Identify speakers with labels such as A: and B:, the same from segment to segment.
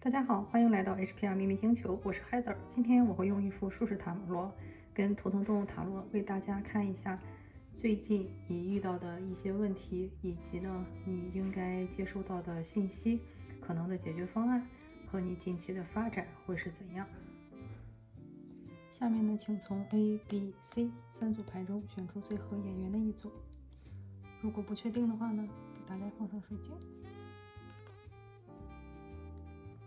A: 大家好，欢迎来到 HPR 秘密星球，我是 Heather。今天我会用一副术士塔罗跟图腾动物塔罗为大家看一下最近你遇到的一些问题，以及呢你应该接收到的信息、可能的解决方案和你近期的发展会是怎样。下面呢，请从 A、B、C 三组牌中选出最合眼缘的一组。如果不确定的话呢，给大家放上水晶。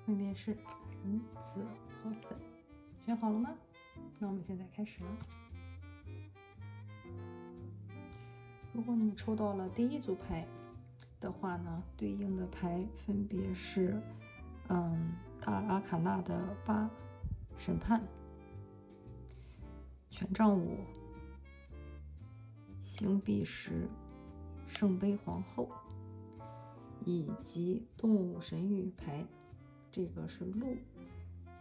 A: 分别是蓝、紫和粉，选好了吗？那我们现在开始了。如果你抽到了第一组牌的话呢，对应的牌分别是，嗯，大阿卡纳的八、审判、权杖五、星币十、圣杯皇后，以及动物神谕牌。这个是路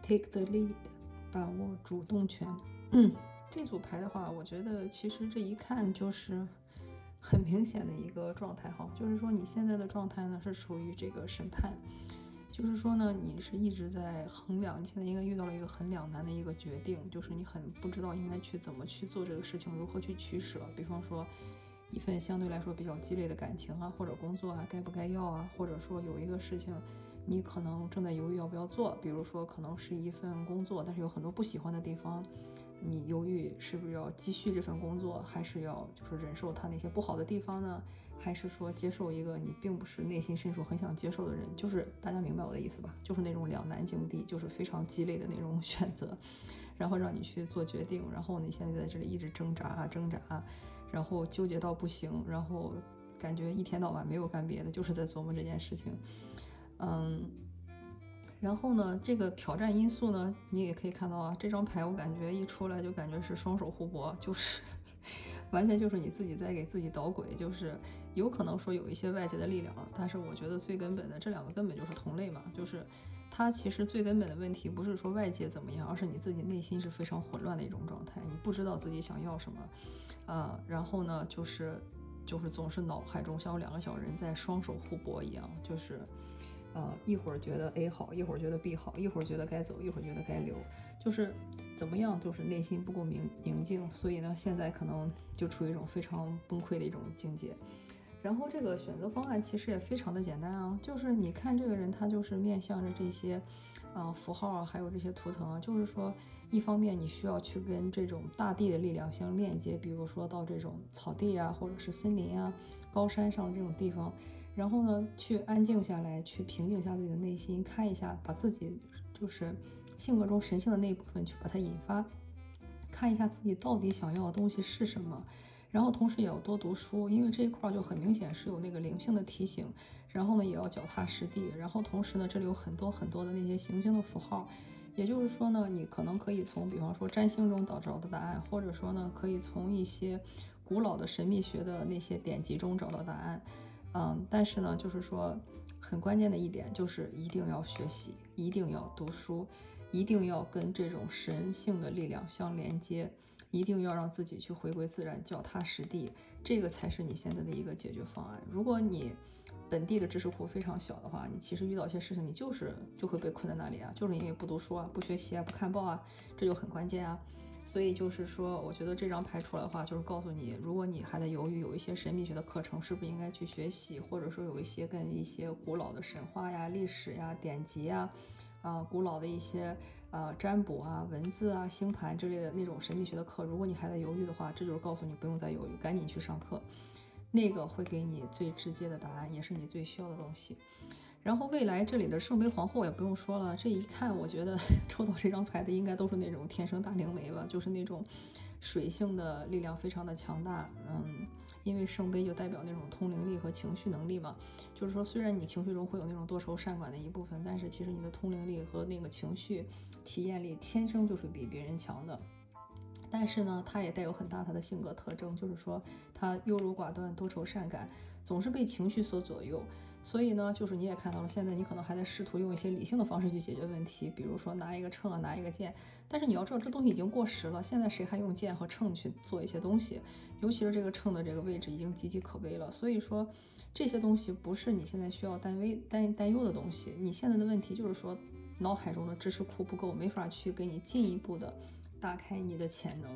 A: ，take the lead，把握主动权。嗯，这组牌的话，我觉得其实这一看就是很明显的一个状态哈，就是说你现在的状态呢是处于这个审判，就是说呢你是一直在衡量，你现在应该遇到了一个很两难的一个决定，就是你很不知道应该去怎么去做这个事情，如何去取舍。比方说一份相对来说比较激烈的感情啊，或者工作啊，该不该要啊，或者说有一个事情。你可能正在犹豫要不要做，比如说可能是一份工作，但是有很多不喜欢的地方，你犹豫是不是要继续这份工作，还是要就是忍受他那些不好的地方呢？还是说接受一个你并不是内心深处很想接受的人？就是大家明白我的意思吧？就是那种两难境地，就是非常鸡肋的那种 选择，然后让你去做决定，然后你现在在这里一直挣扎啊挣扎啊，然后纠结到不行，然后感觉一天到晚没有干别的，就是在琢磨这件事情。嗯，然后呢，这个挑战因素呢，你也可以看到啊，这张牌我感觉一出来就感觉是双手互搏，就是 完全就是你自己在给自己捣鬼，就是有可能说有一些外界的力量了，但是我觉得最根本的这两个根本就是同类嘛，就是它其实最根本的问题不是说外界怎么样，而是你自己内心是非常混乱的一种状态，你不知道自己想要什么，啊，然后呢，就是就是总是脑海中像有两个小人在双手互搏一样，就是。呃，一会儿觉得 A 好，一会儿觉得 B 好，一会儿觉得该走，一会儿觉得该留，就是怎么样，就是内心不够明宁静，所以呢，现在可能就处于一种非常崩溃的一种境界。然后这个选择方案其实也非常的简单啊，就是你看这个人他就是面向着这些，呃符号啊，还有这些图腾啊，就是说一方面你需要去跟这种大地的力量相链接，比如说到这种草地啊，或者是森林啊、高山上的这种地方，然后呢去安静下来，去平静一下自己的内心，看一下把自己就是性格中神性的那一部分去把它引发，看一下自己到底想要的东西是什么。然后同时也要多读书，因为这一块就很明显是有那个灵性的提醒。然后呢，也要脚踏实地。然后同时呢，这里有很多很多的那些行星的符号，也就是说呢，你可能可以从比方说占星中找着的答案，或者说呢，可以从一些古老的神秘学的那些典籍中找到答案。嗯，但是呢，就是说很关键的一点就是一定要学习，一定要读书，一定要跟这种神性的力量相连接。一定要让自己去回归自然，脚踏实地，这个才是你现在的一个解决方案。如果你本地的知识库非常小的话，你其实遇到一些事情，你就是就会被困在那里啊，就是因为不读书啊、不学习啊、不看报啊，这就很关键啊。所以就是说，我觉得这张牌出来的话，就是告诉你，如果你还在犹豫，有一些神秘学的课程是不是应该去学习，或者说有一些跟一些古老的神话呀、历史呀、典籍呀。啊，古老的一些呃占卜啊、文字啊、星盘之类的那种神秘学的课，如果你还在犹豫的话，这就是告诉你不用再犹豫，赶紧去上课，那个会给你最直接的答案，也是你最需要的东西。然后未来这里的圣杯皇后也不用说了，这一看我觉得 抽到这张牌的应该都是那种天生大灵媒吧，就是那种水性的力量非常的强大，嗯，因为圣杯就代表那种通灵力和情绪能力嘛，就是说虽然你情绪中会有那种多愁善感的一部分，但是其实你的通灵力和那个情绪体验力天生就是比别人强的。但是呢，他也带有很大他的性格特征，就是说他优柔寡断、多愁善感，总是被情绪所左右。所以呢，就是你也看到了，现在你可能还在试图用一些理性的方式去解决问题，比如说拿一个秤啊，拿一个剑。但是你要知道，这东西已经过时了。现在谁还用剑和秤去做一些东西？尤其是这个秤的这个位置已经岌岌可危了。所以说，这些东西不是你现在需要担危担担忧的东西。你现在的问题就是说。脑海中的知识库不够，没法去给你进一步的打开你的潜能。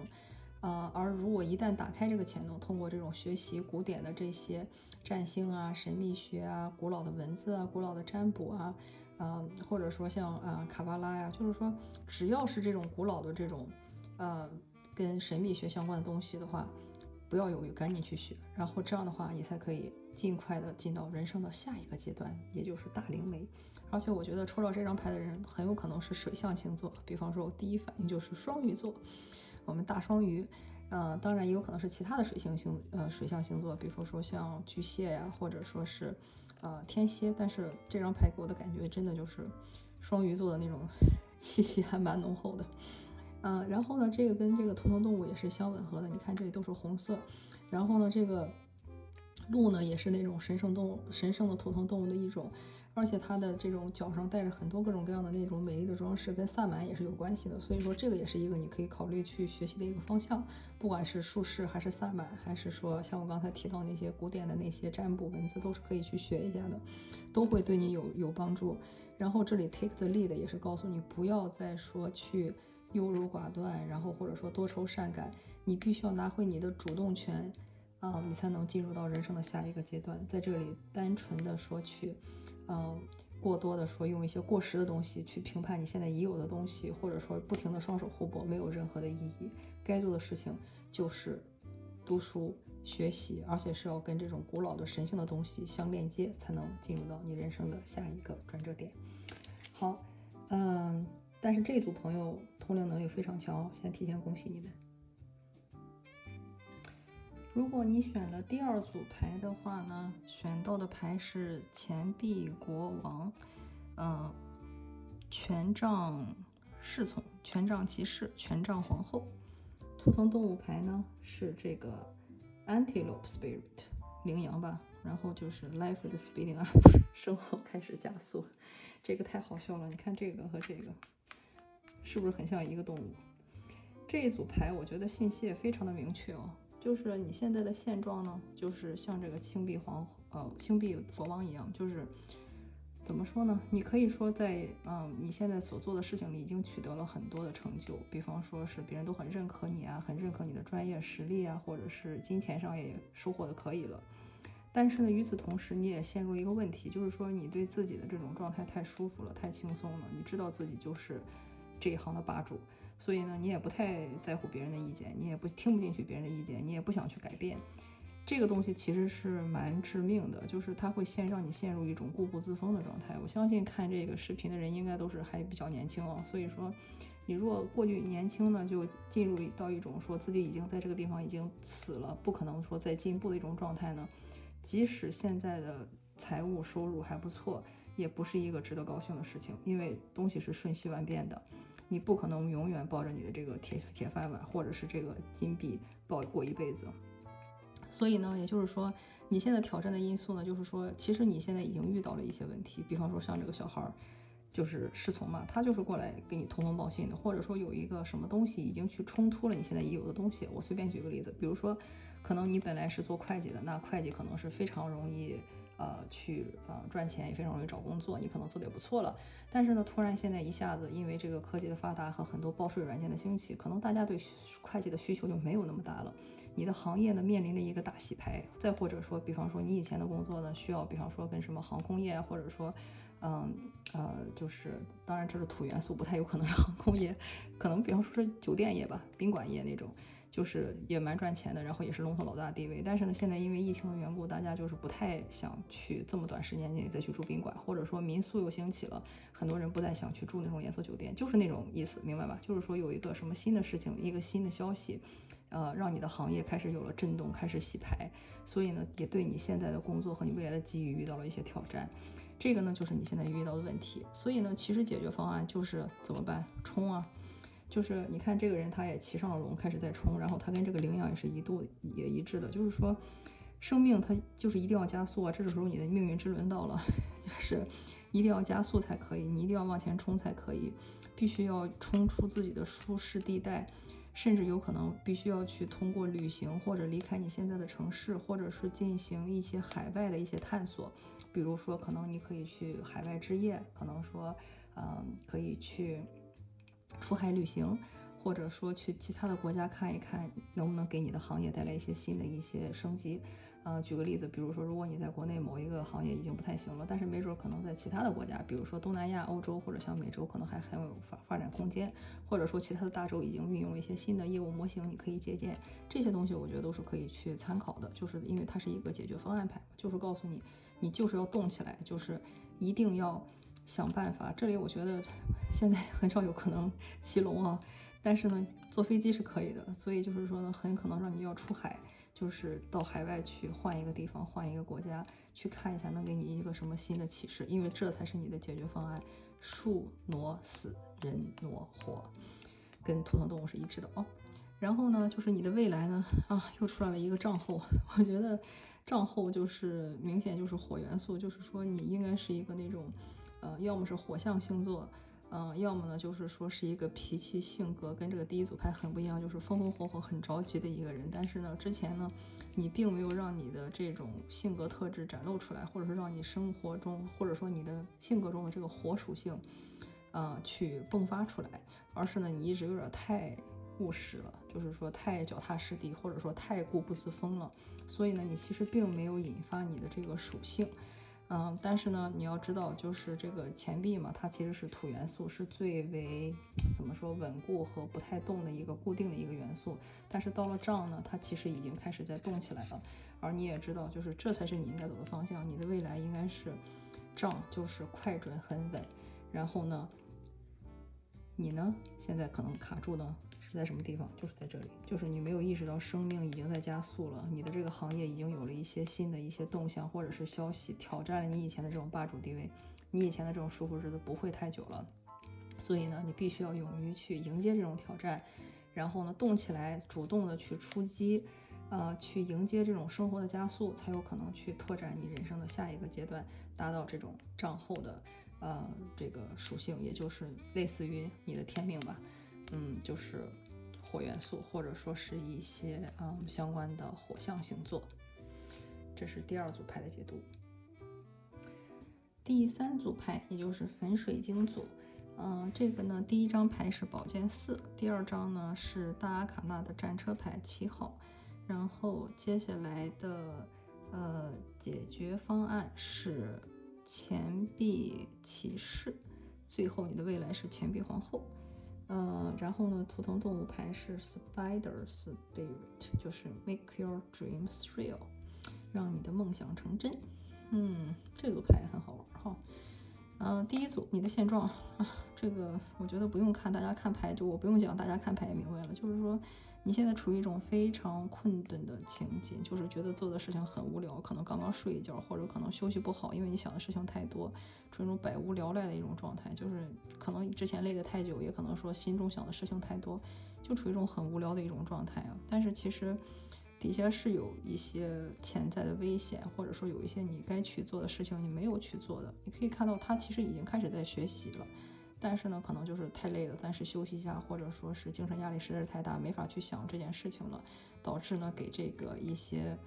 A: 呃，而如果一旦打开这个潜能，通过这种学习古典的这些占星啊、神秘学啊、古老的文字啊、古老的占卜啊，呃，或者说像啊卡巴拉呀，就是说只要是这种古老的这种呃跟神秘学相关的东西的话，不要犹豫，赶紧去学，然后这样的话你才可以尽快的进到人生的下一个阶段，也就是大灵媒。而且我觉得抽到这张牌的人很有可能是水象星座，比方说我第一反应就是双鱼座。我们大双鱼，呃，当然也有可能是其他的水星星，呃，水象星座，比如说像巨蟹呀，或者说是呃天蝎。但是这张牌给我的感觉真的就是双鱼座的那种 气息还蛮浓厚的，嗯，然后呢，这个跟这个图腾动物也是相吻合的，你看这里都是红色，然后呢，这个鹿呢也是那种神圣动物，神圣的图腾动物的一种。而且它的这种脚上带着很多各种各样的那种美丽的装饰，跟萨满也是有关系的。所以说这个也是一个你可以考虑去学习的一个方向，不管是术士还是萨满，还是说像我刚才提到那些古典的那些占卜文字，都是可以去学一下的，都会对你有有帮助。然后这里 take the lead 也是告诉你不要再说去优柔寡断，然后或者说多愁善感，你必须要拿回你的主动权。啊，你才能进入到人生的下一个阶段。在这里，单纯的说去，嗯，过多的说用一些过时的东西去评判你现在已有的东西，或者说不停的双手互搏，没有任何的意义。该做的事情就是读书学习，而且是要跟这种古老的神性的东西相链接，才能进入到你人生的下一个转折点。好，嗯，但是这组朋友通灵能力非常强，先提前恭喜你们。如果你选了第二组牌的话呢，选到的牌是钱币国王，嗯，权杖侍从、权杖骑士、权杖皇后。图腾动物牌呢是这个 Antelope Spirit，羚羊吧。然后就是 Life is speeding up，生活开始加速。这个太好笑了，你看这个和这个，是不是很像一个动物？这一组牌我觉得信息也非常的明确哦。就是你现在的现状呢，就是像这个青碧皇呃青碧国王一样，就是怎么说呢？你可以说在嗯你现在所做的事情里已经取得了很多的成就，比方说是别人都很认可你啊，很认可你的专业实力啊，或者是金钱上也收获的可以了。但是呢，与此同时你也陷入一个问题，就是说你对自己的这种状态太舒服了，太轻松了，你知道自己就是这一行的霸主。所以呢，你也不太在乎别人的意见，你也不听不进去别人的意见，你也不想去改变。这个东西其实是蛮致命的，就是它会先让你陷入一种固步自封的状态。我相信看这个视频的人应该都是还比较年轻啊，所以说你如果过去年轻呢，就进入到一种说自己已经在这个地方已经死了，不可能说再进步的一种状态呢。即使现在的财务收入还不错，也不是一个值得高兴的事情，因为东西是瞬息万变的。你不可能永远抱着你的这个铁铁饭碗，或者是这个金币抱过一辈子。所以呢，也就是说，你现在挑战的因素呢，就是说，其实你现在已经遇到了一些问题，比方说像这个小孩儿，就是侍从嘛，他就是过来给你通风报信的，或者说有一个什么东西已经去冲突了你现在已有的东西。我随便举个例子，比如说，可能你本来是做会计的，那会计可能是非常容易。呃，去呃赚钱也非常容易找工作，你可能做的也不错了。但是呢，突然现在一下子，因为这个科技的发达和很多报税软件的兴起，可能大家对会计的需求就没有那么大了。你的行业呢面临着一个大洗牌，再或者说，比方说你以前的工作呢需要，比方说跟什么航空业，或者说，嗯呃，就是当然这是土元素，不太有可能是航空业，可能比方说是酒店业吧，宾馆业那种。就是也蛮赚钱的，然后也是龙头老大地位。但是呢，现在因为疫情的缘故，大家就是不太想去这么短时间内再去住宾馆，或者说民宿又兴起了，很多人不再想去住那种连锁酒店，就是那种意思，明白吧？就是说有一个什么新的事情，一个新的消息，呃，让你的行业开始有了震动，开始洗牌，所以呢，也对你现在的工作和你未来的机遇遇到了一些挑战。这个呢，就是你现在遇到的问题。所以呢，其实解决方案就是怎么办？冲啊！就是你看这个人，他也骑上了龙，开始在冲，然后他跟这个羚羊也是一度也一致的，就是说，生命它就是一定要加速啊，这个时候你的命运之轮到了，就是一定要加速才可以，你一定要往前冲才可以，必须要冲出自己的舒适地带，甚至有可能必须要去通过旅行或者离开你现在的城市，或者是进行一些海外的一些探索，比如说可能你可以去海外置业，可能说，嗯，可以去出海旅行。或者说去其他的国家看一看，能不能给你的行业带来一些新的一些升级。呃，举个例子，比如说，如果你在国内某一个行业已经不太行了，但是没准可能在其他的国家，比如说东南亚、欧洲或者像美洲，可能还很有发发展空间。或者说其他的大洲已经运用了一些新的业务模型，你可以借鉴这些东西，我觉得都是可以去参考的。就是因为它是一个解决方案牌，就是告诉你，你就是要动起来，就是一定要想办法。这里我觉得 现在很少有可能 骑龙啊。但是呢，坐飞机是可以的，所以就是说呢，很可能让你要出海，就是到海外去换一个地方，换一个国家去看一下，能给你一个什么新的启示，因为这才是你的解决方案。树挪死，人挪活，跟图腾动物是一致的哦。然后呢，就是你的未来呢，啊，又出来了一个账后，我觉得账后就是明显就是火元素，就是说你应该是一个那种，呃，要么是火象星座。嗯，要么呢，就是说是一个脾气性格跟这个第一组牌很不一样，就是风风火火、很着急的一个人。但是呢，之前呢，你并没有让你的这种性格特质展露出来，或者说让你生活中，或者说你的性格中的这个火属性，啊，去迸发出来，而是呢，你一直有点太务实了，就是说太脚踏实地，或者说太固步自封了。所以呢，你其实并没有引发你的这个属性。嗯，但是呢，你要知道，就是这个钱币嘛，它其实是土元素，是最为怎么说稳固和不太动的一个固定的一个元素。但是到了账呢，它其实已经开始在动起来了。而你也知道，就是这才是你应该走的方向，你的未来应该是账就是快准很稳。然后呢，你呢现在可能卡住呢。在什么地方？就是在这里，就是你没有意识到生命已经在加速了，你的这个行业已经有了一些新的一些动向或者是消息，挑战了你以前的这种霸主地位，你以前的这种舒服日子不会太久了，所以呢，你必须要勇于去迎接这种挑战，然后呢，动起来，主动的去出击，呃，去迎接这种生活的加速，才有可能去拓展你人生的下一个阶段，达到这种账后的呃这个属性，也就是类似于你的天命吧。嗯，就是火元素，或者说是一些嗯相关的火象星座。这是第二组牌的解读。第三组牌，也就是粉水晶组。嗯，这个呢，第一张牌是宝剑四，第二张呢是大阿卡纳的战车牌七号。然后接下来的呃解决方案是钱币骑士。最后，你的未来是钱币皇后。嗯，然后呢，图腾动物牌是 Spider Spirit，就是 Make Your Dreams Real，让你的梦想成真。嗯，这个牌很好玩哈。嗯，第一组你的现状 啊，这个我觉得不用看，大家看牌就我不用讲，大家看牌也明白了，就是说。你现在处于一种非常困顿的情景，就是觉得做的事情很无聊，可能刚刚睡一觉，或者可能休息不好，因为你想的事情太多，处于一种百无聊赖的一种状态，就是可能之前累得太久，也可能说心中想的事情太多，就处于一种很无聊的一种状态啊。但是其实底下是有一些潜在的危险，或者说有一些你该去做的事情你没有去做的，你可以看到他其实已经开始在学习了。但是呢，可能就是太累了，暂时休息一下，或者说是精神压力实在是太大，没法去想这件事情了，导致呢给这个一些，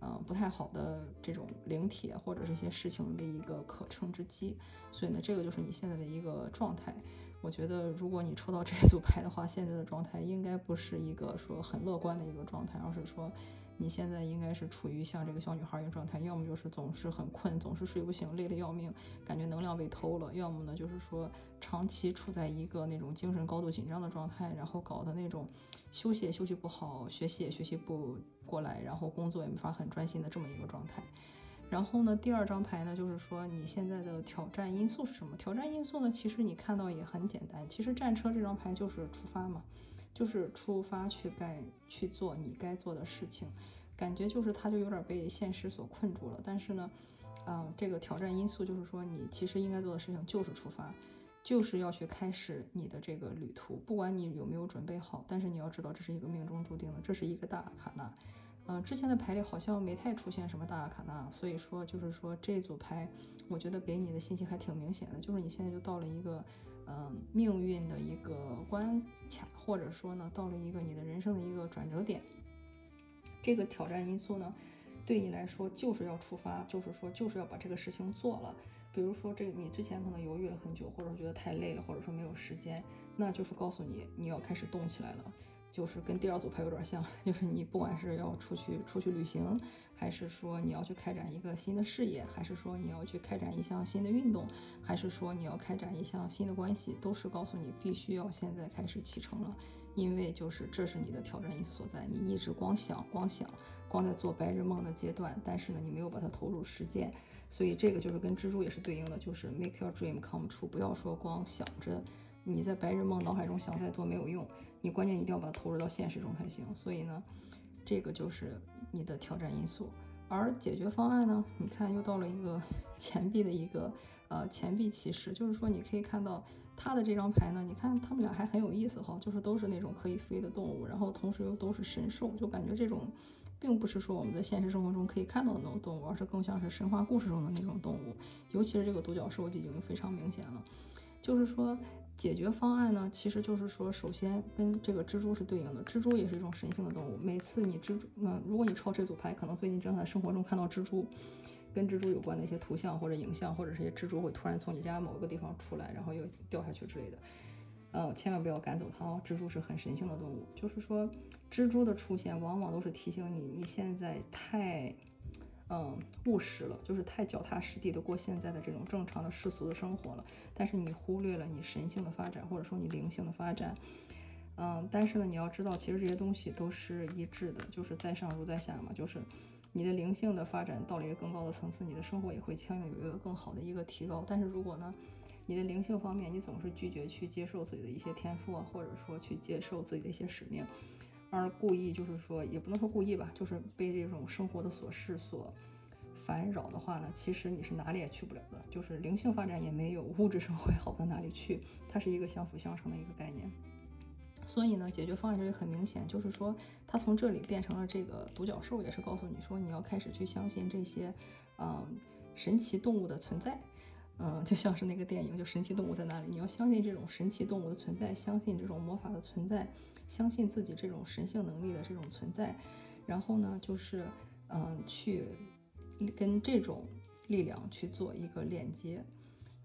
A: 嗯不太好的这种灵体或者这些事情的一个可乘之机。所以呢，这个就是你现在的一个状态。我觉得如果你抽到这组牌的话，现在的状态应该不是一个说很乐观的一个状态，而是说。你现在应该是处于像这个小女孩一个状态，要么就是总是很困，总是睡不醒，累得要命，感觉能量被偷了；要么呢就是说长期处在一个那种精神高度紧张的状态，然后搞的那种休息也休息不好，学习也学习不过来，然后工作也没法很专心的这么一个状态。然后呢，第二张牌呢就是说你现在的挑战因素是什么？挑战因素呢，其实你看到也很简单，其实战车这张牌就是出发嘛。就是出发去该去做你该做的事情，感觉就是他就有点被现实所困住了。但是呢，嗯，这个挑战因素就是说你其实应该做的事情就是出发，就是要去开始你的这个旅途，不管你有没有准备好，但是你要知道这是一个命中注定的，这是一个大卡纳，嗯，之前的牌里好像没太出现什么大卡纳，所以说就是说这组牌，我觉得给你的信息还挺明显的，就是你现在就到了一个，嗯，命运的一个关卡，或者说呢，到了一个你的人生的一个转折点。这个挑战因素呢，对你来说就是要出发，就是说就是要把这个事情做了。比如说，这你之前可能犹豫了很久，或者觉得太累了，或者说没有时间，那就是告诉你你要开始动起来了。就是跟第二组牌有点像，就是你不管是要出去出去旅行，还是说你要去开展一个新的事业，还是说你要去开展一项新的运动，还是说你要开展一项新的关系，都是告诉你必须要现在开始启程了，因为就是这是你的挑战因素所在。你一直光想光想，光在做白日梦的阶段，但是呢，你没有把它投入实践，所以这个就是跟蜘蛛也是对应的，就是 make your dream come true，不要说光想着。你在白日梦脑海中想再多没有用，你关键一定要把它投入到现实中才行。所以呢，这个就是你的挑战因素。而解决方案呢，你看又到了一个 钱币的一个呃钱币骑士，就是说你可以看到他的这张牌呢，你看他们俩还很有意思哈，就是都是那种可以飞的动物，然后同时又都是神兽，就感觉这种并不是说我们在现实生活中可以看到的那种动物，而是更像是神话故事中的那种动物。尤其是这个独角兽就已经非常明显了，就是说。解决方案呢，其实就是说，首先跟这个蜘蛛是对应的，蜘蛛也是一种神性的动物。每次你蜘蛛，嗯，如果你抽这组牌，可能最近正在生活中看到蜘蛛，跟蜘蛛有关的一些图像或者影像，或者是一些蜘蛛会突然从你家某一个地方出来，然后又掉下去之类的，呃，千万不要赶走它哦。蜘蛛是很神性的动物，就是说，蜘蛛的出现往往都是提醒你，你现在太。嗯，务实了，就是太脚踏实地的过现在的这种正常的世俗的生活了。但是你忽略了你神性的发展，或者说你灵性的发展。嗯，但是呢，你要知道，其实这些东西都是一致的，就是在上如在下嘛。就是你的灵性的发展到了一个更高的层次，你的生活也会相应有一个更好的一个提高。但是如果呢，你的灵性方面你总是拒绝去接受自己的一些天赋啊，或者说去接受自己的一些使命。而故意就是说，也不能说故意吧，就是被这种生活的琐事所烦扰的话呢，其实你是哪里也去不了的，就是灵性发展也没有，物质生活也好不到哪里去，它是一个相辅相成的一个概念。所以呢，解决方案这里很明显，就是说，它从这里变成了这个独角兽，也是告诉你说，你要开始去相信这些，嗯，神奇动物的存在。嗯，就像是那个电影，就神奇动物在哪里？你要相信这种神奇动物的存在，相信这种魔法的存在，相信自己这种神性能力的这种存在。然后呢，就是嗯，去跟这种力量去做一个链接。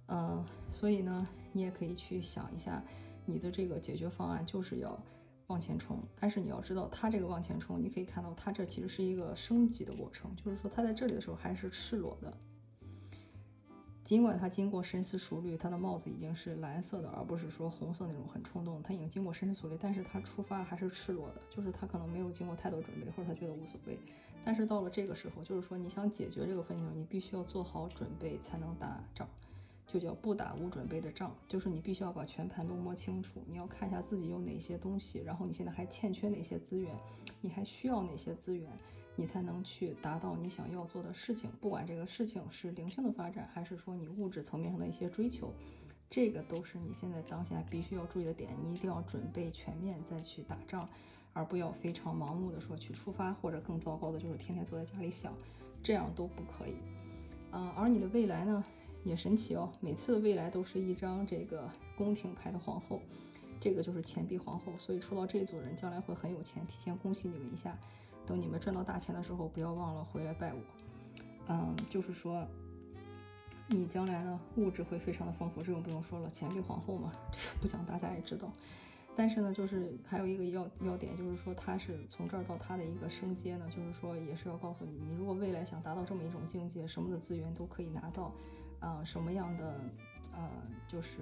A: 嗯，所以呢，你也可以去想一下，你的这个解决方案就是要往前冲。但是你要知道，它这个往前冲，你可以看到它这其实是一个升级的过程，就是说它在这里的时候还是赤裸的。尽管他经过深思熟虑，他的帽子已经是蓝色的，而不是说红色那种很冲动。他已经经过深思熟虑，但是他出发还是赤裸的，就是他可能没有经过太多准备，或者他觉得无所谓。但是到了这个时候，就是说你想解决这个分歧，你必须要做好准备才能打仗，就叫不打无准备的仗。就是你必须要把全盘都摸清楚，你要看一下自己有哪些东西，然后你现在还欠缺哪些资源，你还需要哪些资源。你才能去达到你想要做的事情，不管这个事情是灵性的发展，还是说你物质层面上的一些追求，这个都是你现在当下必须要注意的点。你一定要准备全面再去打仗，而不要非常盲目的说去出发，或者更糟糕的就是天天坐在家里想，这样都不可以。啊，而你的未来呢，也神奇哦，每次的未来都是一张这个宫廷牌的皇后，这个就是钱币皇后，所以抽到这组人将来会很有钱，提前恭喜你们一下。等你们赚到大钱的时候，不要忘了回来拜我。嗯，就是说，你将来呢，物质会非常的丰富，这种不用说了，钱币皇后嘛，这个不讲大家也知道。但是呢，就是还有一个要要点，就是说他是从这儿到他的一个升阶呢，就是说也是要告诉你，你如果未来想达到这么一种境界，什么的资源都可以拿到，啊，什么样的呃，就是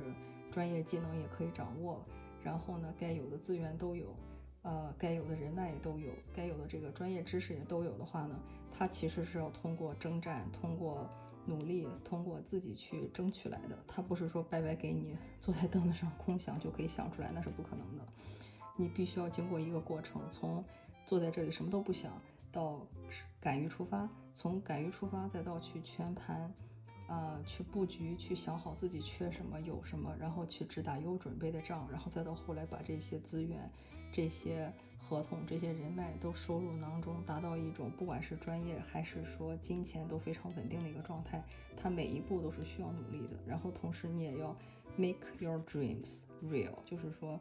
A: 专业技能也可以掌握，然后呢，该有的资源都有。呃，该有的人脉也都有，该有的这个专业知识也都有的话呢，他其实是要通过征战、通过努力、通过自己去争取来的。他不是说白白给你坐在凳子上空想就可以想出来，那是不可能的。你必须要经过一个过程，从坐在这里什么都不想到敢于出发，从敢于出发再到去全盘啊去布局，去想好自己缺什么有什么，然后去只打有准备的仗，然后再到后来把这些资源。这些合同、这些人脉都收入囊中，达到一种不管是专业还是说金钱都非常稳定的一个状态。它每一步都是需要努力的，然后同时你也要 make your dreams real，就是说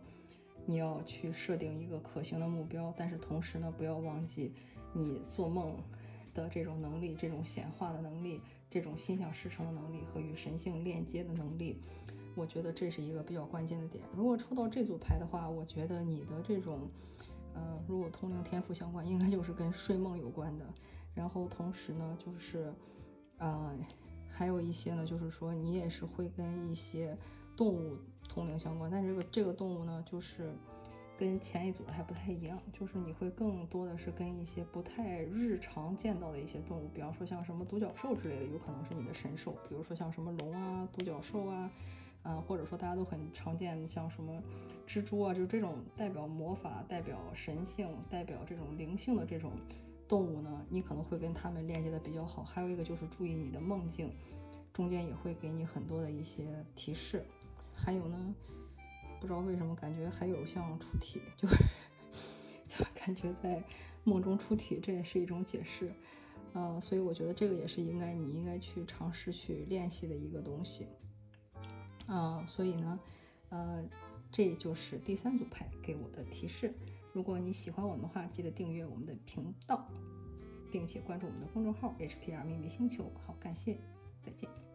A: 你要去设定一个可行的目标，但是同时呢，不要忘记你做梦的这种能力、这种显化的能力、这种心想事成的能力和与神性链接的能力。我觉得这是一个比较关键的点。如果抽到这组牌的话，我觉得你的这种，呃，如果通灵天赋相关，应该就是跟睡梦有关的。然后同时呢，就是，呃，还有一些呢，就是说你也是会跟一些动物通灵相关。但是这个这个动物呢，就是跟前一组的还不太一样，就是你会更多的是跟一些不太日常见到的一些动物，比方说像什么独角兽之类的，有可能是你的神兽。比如说像什么龙啊、独角兽啊。啊，或者说大家都很常见，像什么蜘蛛啊，就这种代表魔法、代表神性、代表这种灵性的这种动物呢，你可能会跟他们链接的比较好。还有一个就是注意你的梦境，中间也会给你很多的一些提示。还有呢，不知道为什么感觉还有像出体，就是 就感觉在梦中出体，这也是一种解释。呃，所以我觉得这个也是应该你应该去尝试去练习的一个东西。啊，所以呢，呃，这就是第三组牌给我的提示。如果你喜欢我们的话，记得订阅我们的频道，并且关注我们的公众号 HPR 秘密星球。好，感谢，再见。